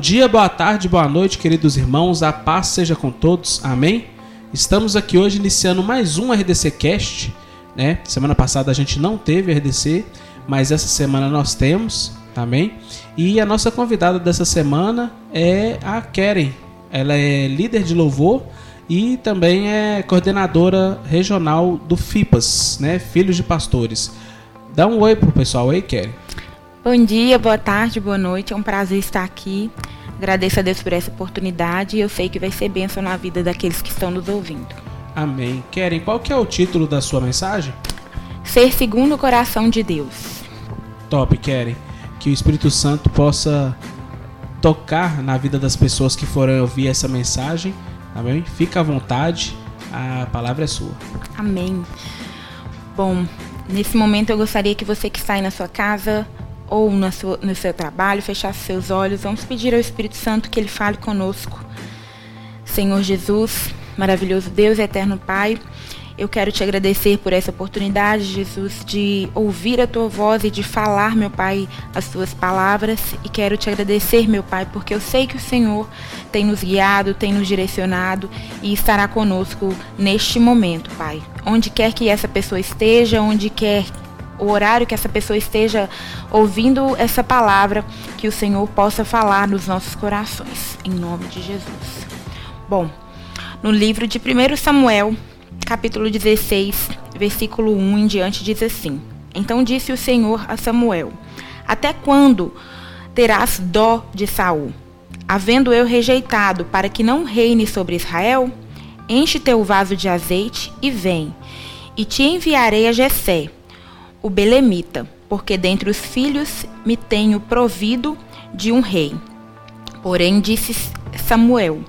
dia, boa tarde, boa noite, queridos irmãos. A paz seja com todos. Amém. Estamos aqui hoje iniciando mais um RDC Cast, né? Semana passada a gente não teve RDC, mas essa semana nós temos, amém? E a nossa convidada dessa semana é a Keren. Ela é líder de louvor e também é coordenadora regional do FIPAS, né? Filhos de Pastores. Dá um oi pro pessoal aí, Keren. Bom dia, boa tarde, boa noite. É um prazer estar aqui. Agradeço a Deus por essa oportunidade e eu sei que vai ser bênção na vida daqueles que estão nos ouvindo. Amém. Keren, qual que é o título da sua mensagem? Ser segundo o coração de Deus. Top, Keren. Que o Espírito Santo possa tocar na vida das pessoas que forem ouvir essa mensagem. Amém? Fica à vontade, a palavra é sua. Amém. Bom, nesse momento eu gostaria que você que está aí na sua casa ou no seu, no seu trabalho, fechasse seus olhos. Vamos pedir ao Espírito Santo que ele fale conosco. Senhor Jesus, maravilhoso Deus e eterno Pai, eu quero te agradecer por essa oportunidade, Jesus, de ouvir a tua voz e de falar, meu Pai, as tuas palavras. E quero te agradecer, meu Pai, porque eu sei que o Senhor tem nos guiado, tem nos direcionado e estará conosco neste momento, Pai. Onde quer que essa pessoa esteja, onde quer o horário que essa pessoa esteja ouvindo essa palavra, que o Senhor possa falar nos nossos corações, em nome de Jesus. Bom, no livro de 1 Samuel, capítulo 16, versículo 1 em diante, diz assim: Então disse o Senhor a Samuel: Até quando terás dó de Saul, havendo eu rejeitado para que não reine sobre Israel? Enche teu vaso de azeite e vem, e te enviarei a Jessé, o belemita, porque dentre os filhos me tenho provido de um rei. Porém disse Samuel: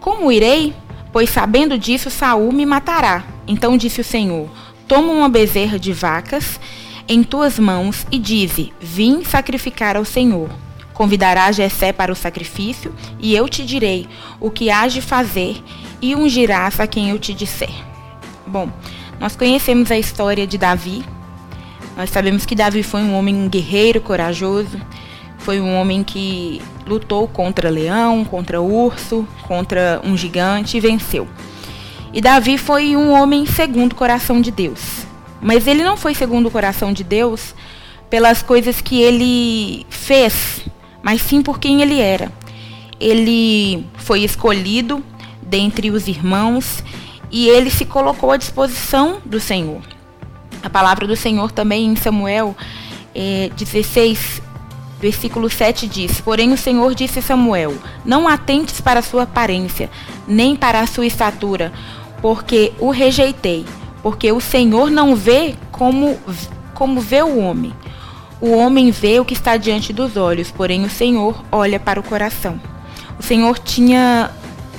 Como irei? Pois sabendo disso Saul me matará. Então disse o Senhor: Toma uma bezerra de vacas em tuas mãos e dize: Vim sacrificar ao Senhor. Convidarás Jessé para o sacrifício, e eu te direi o que hás de fazer, e ungirás a quem eu te disser. Bom, nós conhecemos a história de Davi, nós sabemos que Davi foi um homem guerreiro, corajoso, foi um homem que lutou contra leão, contra urso, contra um gigante e venceu. E Davi foi um homem segundo o coração de Deus. Mas ele não foi segundo o coração de Deus pelas coisas que ele fez, mas sim por quem ele era. Ele foi escolhido dentre os irmãos e ele se colocou à disposição do Senhor. A palavra do Senhor também em Samuel é, 16, versículo 7 diz: Porém o Senhor disse a Samuel: Não atentes para a sua aparência, nem para a sua estatura, porque o rejeitei. Porque o Senhor não vê como, como vê o homem. O homem vê o que está diante dos olhos, porém o Senhor olha para o coração. O Senhor tinha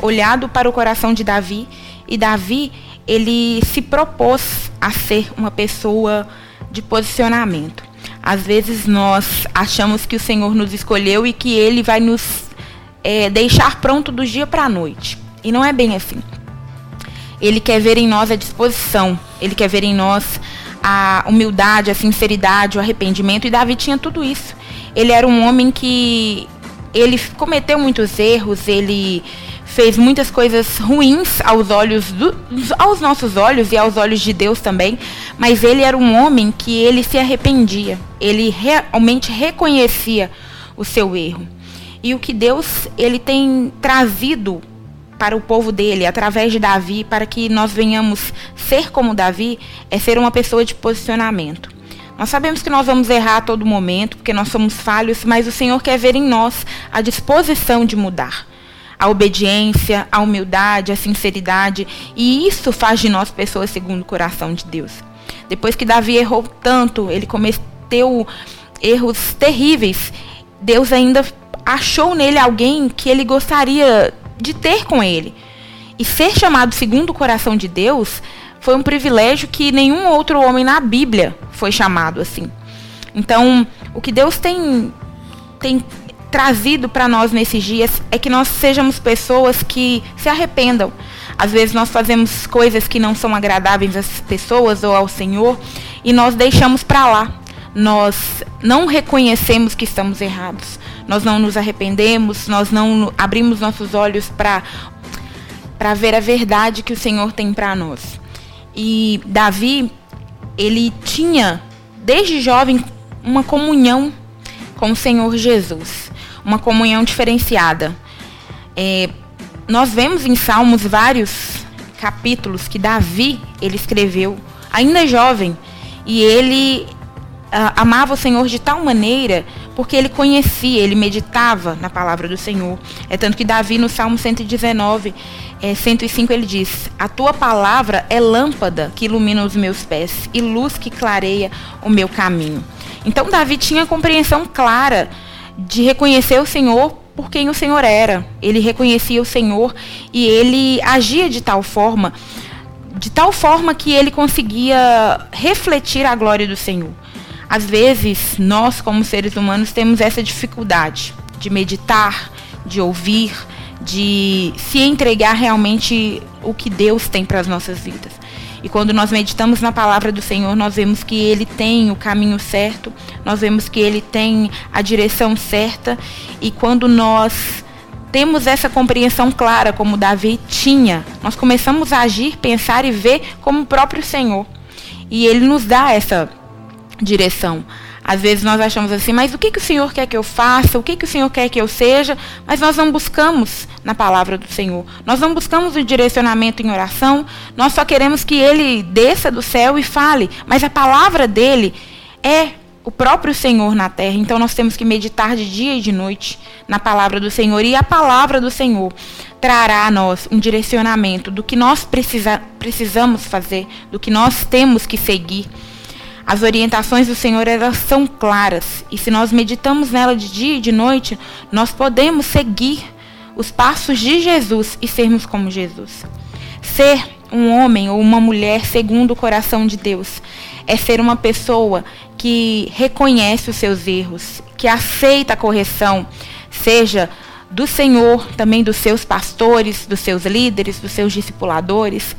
olhado para o coração de Davi e Davi ele se propôs a ser uma pessoa de posicionamento. Às vezes nós achamos que o Senhor nos escolheu e que Ele vai nos é, deixar pronto do dia para a noite. E não é bem assim. Ele quer ver em nós a disposição, Ele quer ver em nós a humildade, a sinceridade, o arrependimento. E Davi tinha tudo isso. Ele era um homem que ele cometeu muitos erros, ele fez muitas coisas ruins aos olhos do, aos nossos olhos e aos olhos de Deus também, mas ele era um homem que ele se arrependia. Ele realmente reconhecia o seu erro. E o que Deus ele tem trazido para o povo dele através de Davi, para que nós venhamos ser como Davi, é ser uma pessoa de posicionamento. Nós sabemos que nós vamos errar a todo momento, porque nós somos falhos, mas o Senhor quer ver em nós a disposição de mudar a obediência, a humildade, a sinceridade, e isso faz de nós pessoas segundo o coração de Deus. Depois que Davi errou tanto, ele cometeu erros terríveis, Deus ainda achou nele alguém que ele gostaria de ter com ele. E ser chamado segundo o coração de Deus foi um privilégio que nenhum outro homem na Bíblia foi chamado assim. Então, o que Deus tem, tem trazido para nós nesses dias é que nós sejamos pessoas que se arrependam. Às vezes nós fazemos coisas que não são agradáveis às pessoas ou ao Senhor e nós deixamos para lá. Nós não reconhecemos que estamos errados. nós não nos arrependemos, nós não abrimos nossos olhos para para ver a verdade que o Senhor tem para nós. E Davi, ele tinha desde jovem uma comunhão com o Senhor Jesus, uma comunhão diferenciada. É, nós vemos em Salmos vários capítulos que Davi ele escreveu ainda jovem e ele uh, amava o Senhor de tal maneira porque ele conhecia, ele meditava na palavra do Senhor. É tanto que Davi, no Salmo 119, é, 105, ele diz: A tua palavra é lâmpada que ilumina os meus pés e luz que clareia o meu caminho. Então, Davi tinha compreensão clara de reconhecer o Senhor por quem o Senhor era. Ele reconhecia o Senhor e ele agia de tal forma, de tal forma que ele conseguia refletir a glória do Senhor. Às vezes, nós, como seres humanos, temos essa dificuldade de meditar, de ouvir, de se entregar realmente o que Deus tem para as nossas vidas. E quando nós meditamos na palavra do Senhor, nós vemos que Ele tem o caminho certo, nós vemos que Ele tem a direção certa. E quando nós temos essa compreensão clara, como Davi tinha, nós começamos a agir, pensar e ver como o próprio Senhor. E Ele nos dá essa direção. Às vezes nós achamos assim, mas o que, que o Senhor quer que eu faça? O que, que o Senhor quer que eu seja? Mas nós não buscamos na palavra do Senhor. Nós não buscamos o direcionamento em oração. Nós só queremos que Ele desça do céu e fale. Mas a palavra dele é o próprio Senhor na terra. Então nós temos que meditar de dia e de noite na palavra do Senhor. E a palavra do Senhor trará a nós um direcionamento do que nós precisa, precisamos fazer, do que nós temos que seguir. As orientações do Senhor elas são claras e se nós meditamos nela de dia e de noite, nós podemos seguir os passos de Jesus e sermos como Jesus. Ser um homem ou uma mulher segundo o coração de Deus é ser uma pessoa que reconhece os seus erros, que aceita a correção, seja do Senhor, também dos seus pastores, dos seus líderes, dos seus discipuladores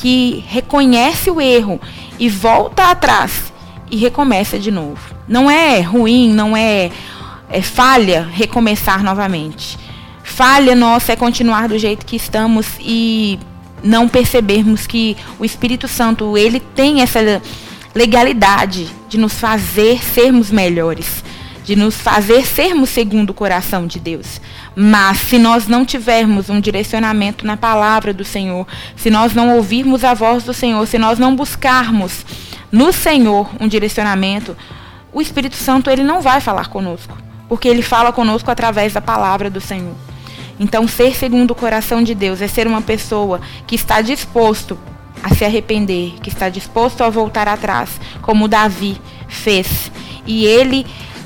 que reconhece o erro e volta atrás e recomeça de novo. Não é ruim, não é, é falha recomeçar novamente. Falha nossa é continuar do jeito que estamos e não percebermos que o Espírito Santo ele tem essa legalidade de nos fazer sermos melhores, de nos fazer sermos segundo o coração de Deus. Mas se nós não tivermos um direcionamento na palavra do Senhor, se nós não ouvirmos a voz do Senhor, se nós não buscarmos no Senhor um direcionamento, o Espírito Santo ele não vai falar conosco, porque ele fala conosco através da palavra do Senhor. Então, ser segundo o coração de Deus é ser uma pessoa que está disposto a se arrepender, que está disposto a voltar atrás, como Davi fez. E ele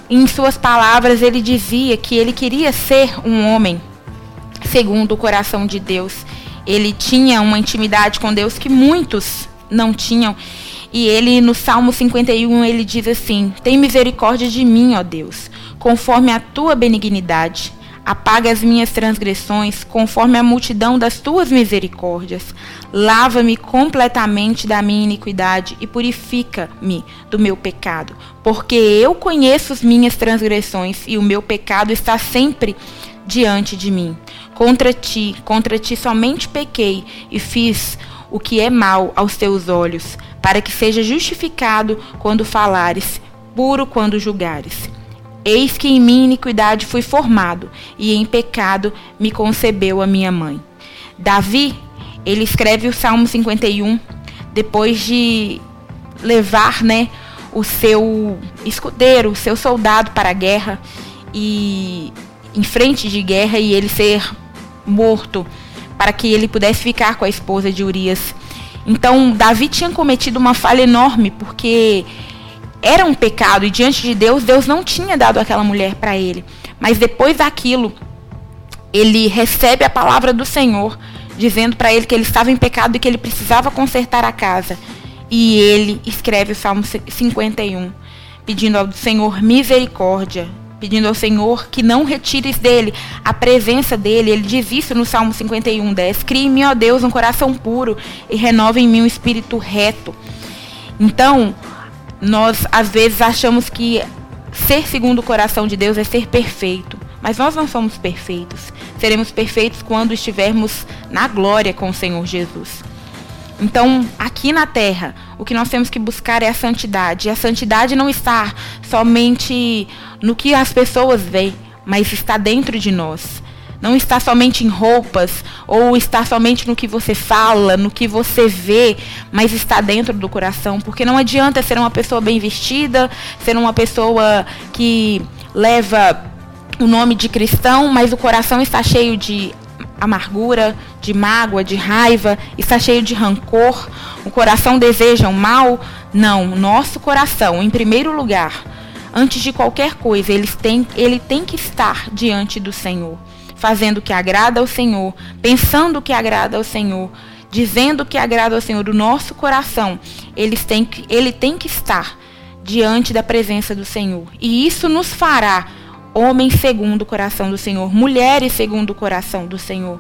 em suas palavras, ele dizia que ele queria ser um homem segundo o coração de Deus. Ele tinha uma intimidade com Deus que muitos não tinham. E ele, no Salmo 51, ele diz assim: Tem misericórdia de mim, ó Deus, conforme a tua benignidade Apaga as minhas transgressões, conforme a multidão das tuas misericórdias. Lava-me completamente da minha iniquidade e purifica-me do meu pecado, porque eu conheço as minhas transgressões e o meu pecado está sempre diante de mim. Contra ti, contra ti somente pequei e fiz o que é mal aos teus olhos, para que seja justificado quando falares, puro quando julgares. Eis que em minha iniquidade fui formado, e em pecado me concebeu a minha mãe. Davi, ele escreve o Salmo 51 depois de levar, né, o seu escudeiro, o seu soldado para a guerra e em frente de guerra e ele ser morto para que ele pudesse ficar com a esposa de Urias. Então, Davi tinha cometido uma falha enorme porque era um pecado e diante de Deus, Deus não tinha dado aquela mulher para ele. Mas depois daquilo, ele recebe a palavra do Senhor, dizendo para ele que ele estava em pecado e que ele precisava consertar a casa. E ele escreve o Salmo 51, pedindo ao Senhor misericórdia, pedindo ao Senhor que não retires dele a presença dele. Ele diz isso no Salmo 51, 10. Crie em mim, ó Deus, um coração puro e renove em mim um espírito reto. Então, nós às vezes achamos que ser segundo o coração de Deus é ser perfeito. Mas nós não somos perfeitos. Seremos perfeitos quando estivermos na glória com o Senhor Jesus. Então, aqui na terra, o que nós temos que buscar é a santidade. E a santidade não está somente no que as pessoas veem, mas está dentro de nós. Não está somente em roupas, ou está somente no que você fala, no que você vê, mas está dentro do coração. Porque não adianta ser uma pessoa bem vestida, ser uma pessoa que leva o nome de cristão, mas o coração está cheio de amargura, de mágoa, de raiva, está cheio de rancor, o coração deseja o mal? Não, nosso coração, em primeiro lugar, antes de qualquer coisa, ele tem, ele tem que estar diante do Senhor, fazendo o que agrada ao Senhor, pensando o que agrada ao Senhor, dizendo o que agrada ao Senhor, o nosso coração, ele tem, ele tem que estar diante da presença do Senhor. E isso nos fará homens segundo o coração do Senhor, mulheres segundo o coração do Senhor.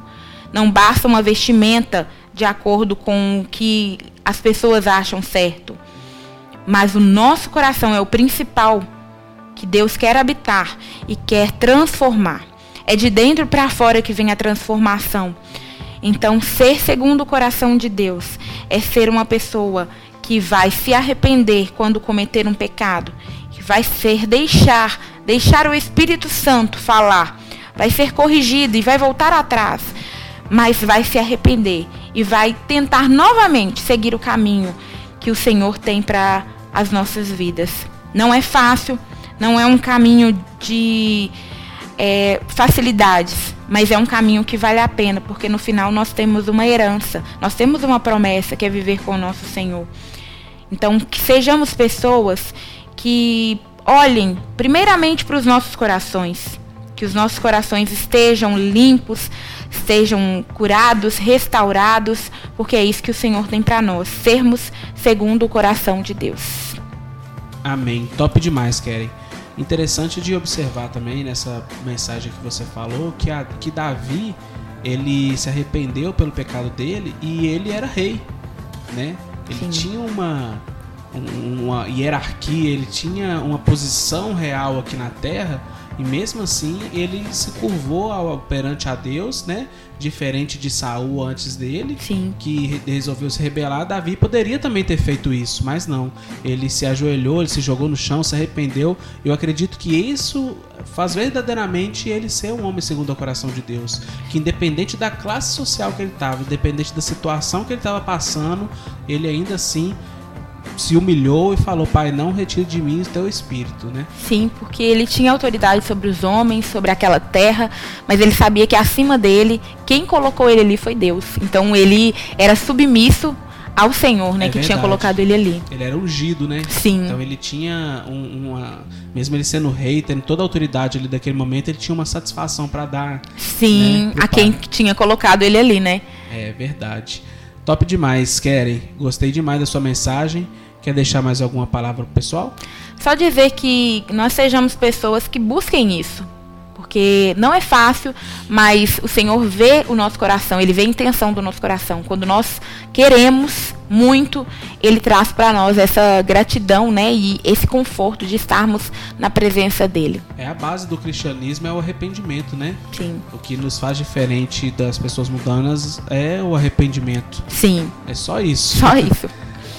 Não basta uma vestimenta de acordo com o que as pessoas acham certo. Mas o nosso coração é o principal que Deus quer habitar e quer transformar. É de dentro para fora que vem a transformação. Então, ser segundo o coração de Deus é ser uma pessoa que vai se arrepender quando cometer um pecado, que vai ser deixar deixar o Espírito Santo falar, vai ser corrigido e vai voltar atrás, mas vai se arrepender e vai tentar novamente seguir o caminho que o Senhor tem para as nossas vidas. Não é fácil, não é um caminho de é, facilidades, mas é um caminho que vale a pena, porque no final nós temos uma herança, nós temos uma promessa que é viver com o nosso Senhor. Então, que sejamos pessoas que olhem primeiramente para os nossos corações, que os nossos corações estejam limpos, estejam curados, restaurados, porque é isso que o Senhor tem para nós, sermos segundo o coração de Deus. Amém. Top demais, Keren. Interessante de observar também nessa mensagem que você falou que, a, que Davi ele se arrependeu pelo pecado dele e ele era rei, né? Ele Sim. tinha uma uma hierarquia, ele tinha uma posição real aqui na Terra e mesmo assim ele se curvou ao, perante a Deus, né? Diferente de Saul antes dele, Sim. que resolveu se rebelar. Davi poderia também ter feito isso, mas não. Ele se ajoelhou, ele se jogou no chão, se arrependeu. Eu acredito que isso faz verdadeiramente ele ser um homem segundo o coração de Deus, que independente da classe social que ele estava, independente da situação que ele estava passando, ele ainda assim se humilhou e falou: Pai, não retire de mim o teu espírito, né? Sim, porque ele tinha autoridade sobre os homens, sobre aquela terra, mas ele sabia que acima dele, quem colocou ele ali foi Deus. Então ele era submisso ao Senhor, né, é que verdade. tinha colocado ele ali. Ele era ungido, né? Sim. Então ele tinha um, uma, mesmo ele sendo rei, tendo toda a autoridade ali daquele momento, ele tinha uma satisfação para dar. Sim, né, a quem tinha colocado ele ali, né? É verdade. Top demais, Keren. Gostei demais da sua mensagem. Quer deixar mais alguma palavra pro pessoal? Só dizer que nós sejamos pessoas que busquem isso. Porque não é fácil, mas o Senhor vê o nosso coração, Ele vê a intenção do nosso coração. Quando nós queremos muito, Ele traz para nós essa gratidão né, e esse conforto de estarmos na presença dEle. É a base do cristianismo, é o arrependimento, né? Sim. O que nos faz diferente das pessoas mundanas é o arrependimento. Sim. É só isso. Só isso.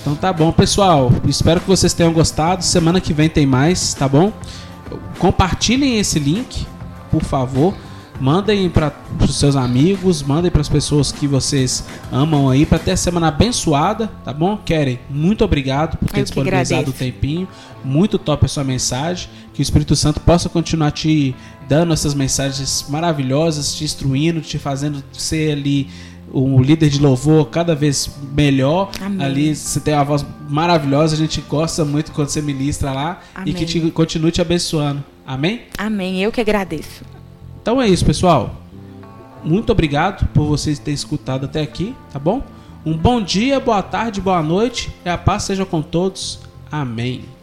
Então tá bom, pessoal. Espero que vocês tenham gostado. Semana que vem tem mais, tá bom? Compartilhem esse link, por favor. Mandem para os seus amigos, mandem para as pessoas que vocês amam aí, para ter a semana abençoada, tá bom? Querem? Muito obrigado por ter disponibilizado o tempinho. Muito top a sua mensagem. Que o Espírito Santo possa continuar te dando essas mensagens maravilhosas, te instruindo, te fazendo ser ali um líder de louvor cada vez melhor. Amém. Ali você tem uma voz maravilhosa, a gente gosta muito quando você ministra lá Amém. e que te, continue te abençoando. Amém? Amém. Eu que agradeço. Então é isso, pessoal. Muito obrigado por vocês terem escutado até aqui, tá bom? Um bom dia, boa tarde, boa noite e a paz seja com todos. Amém.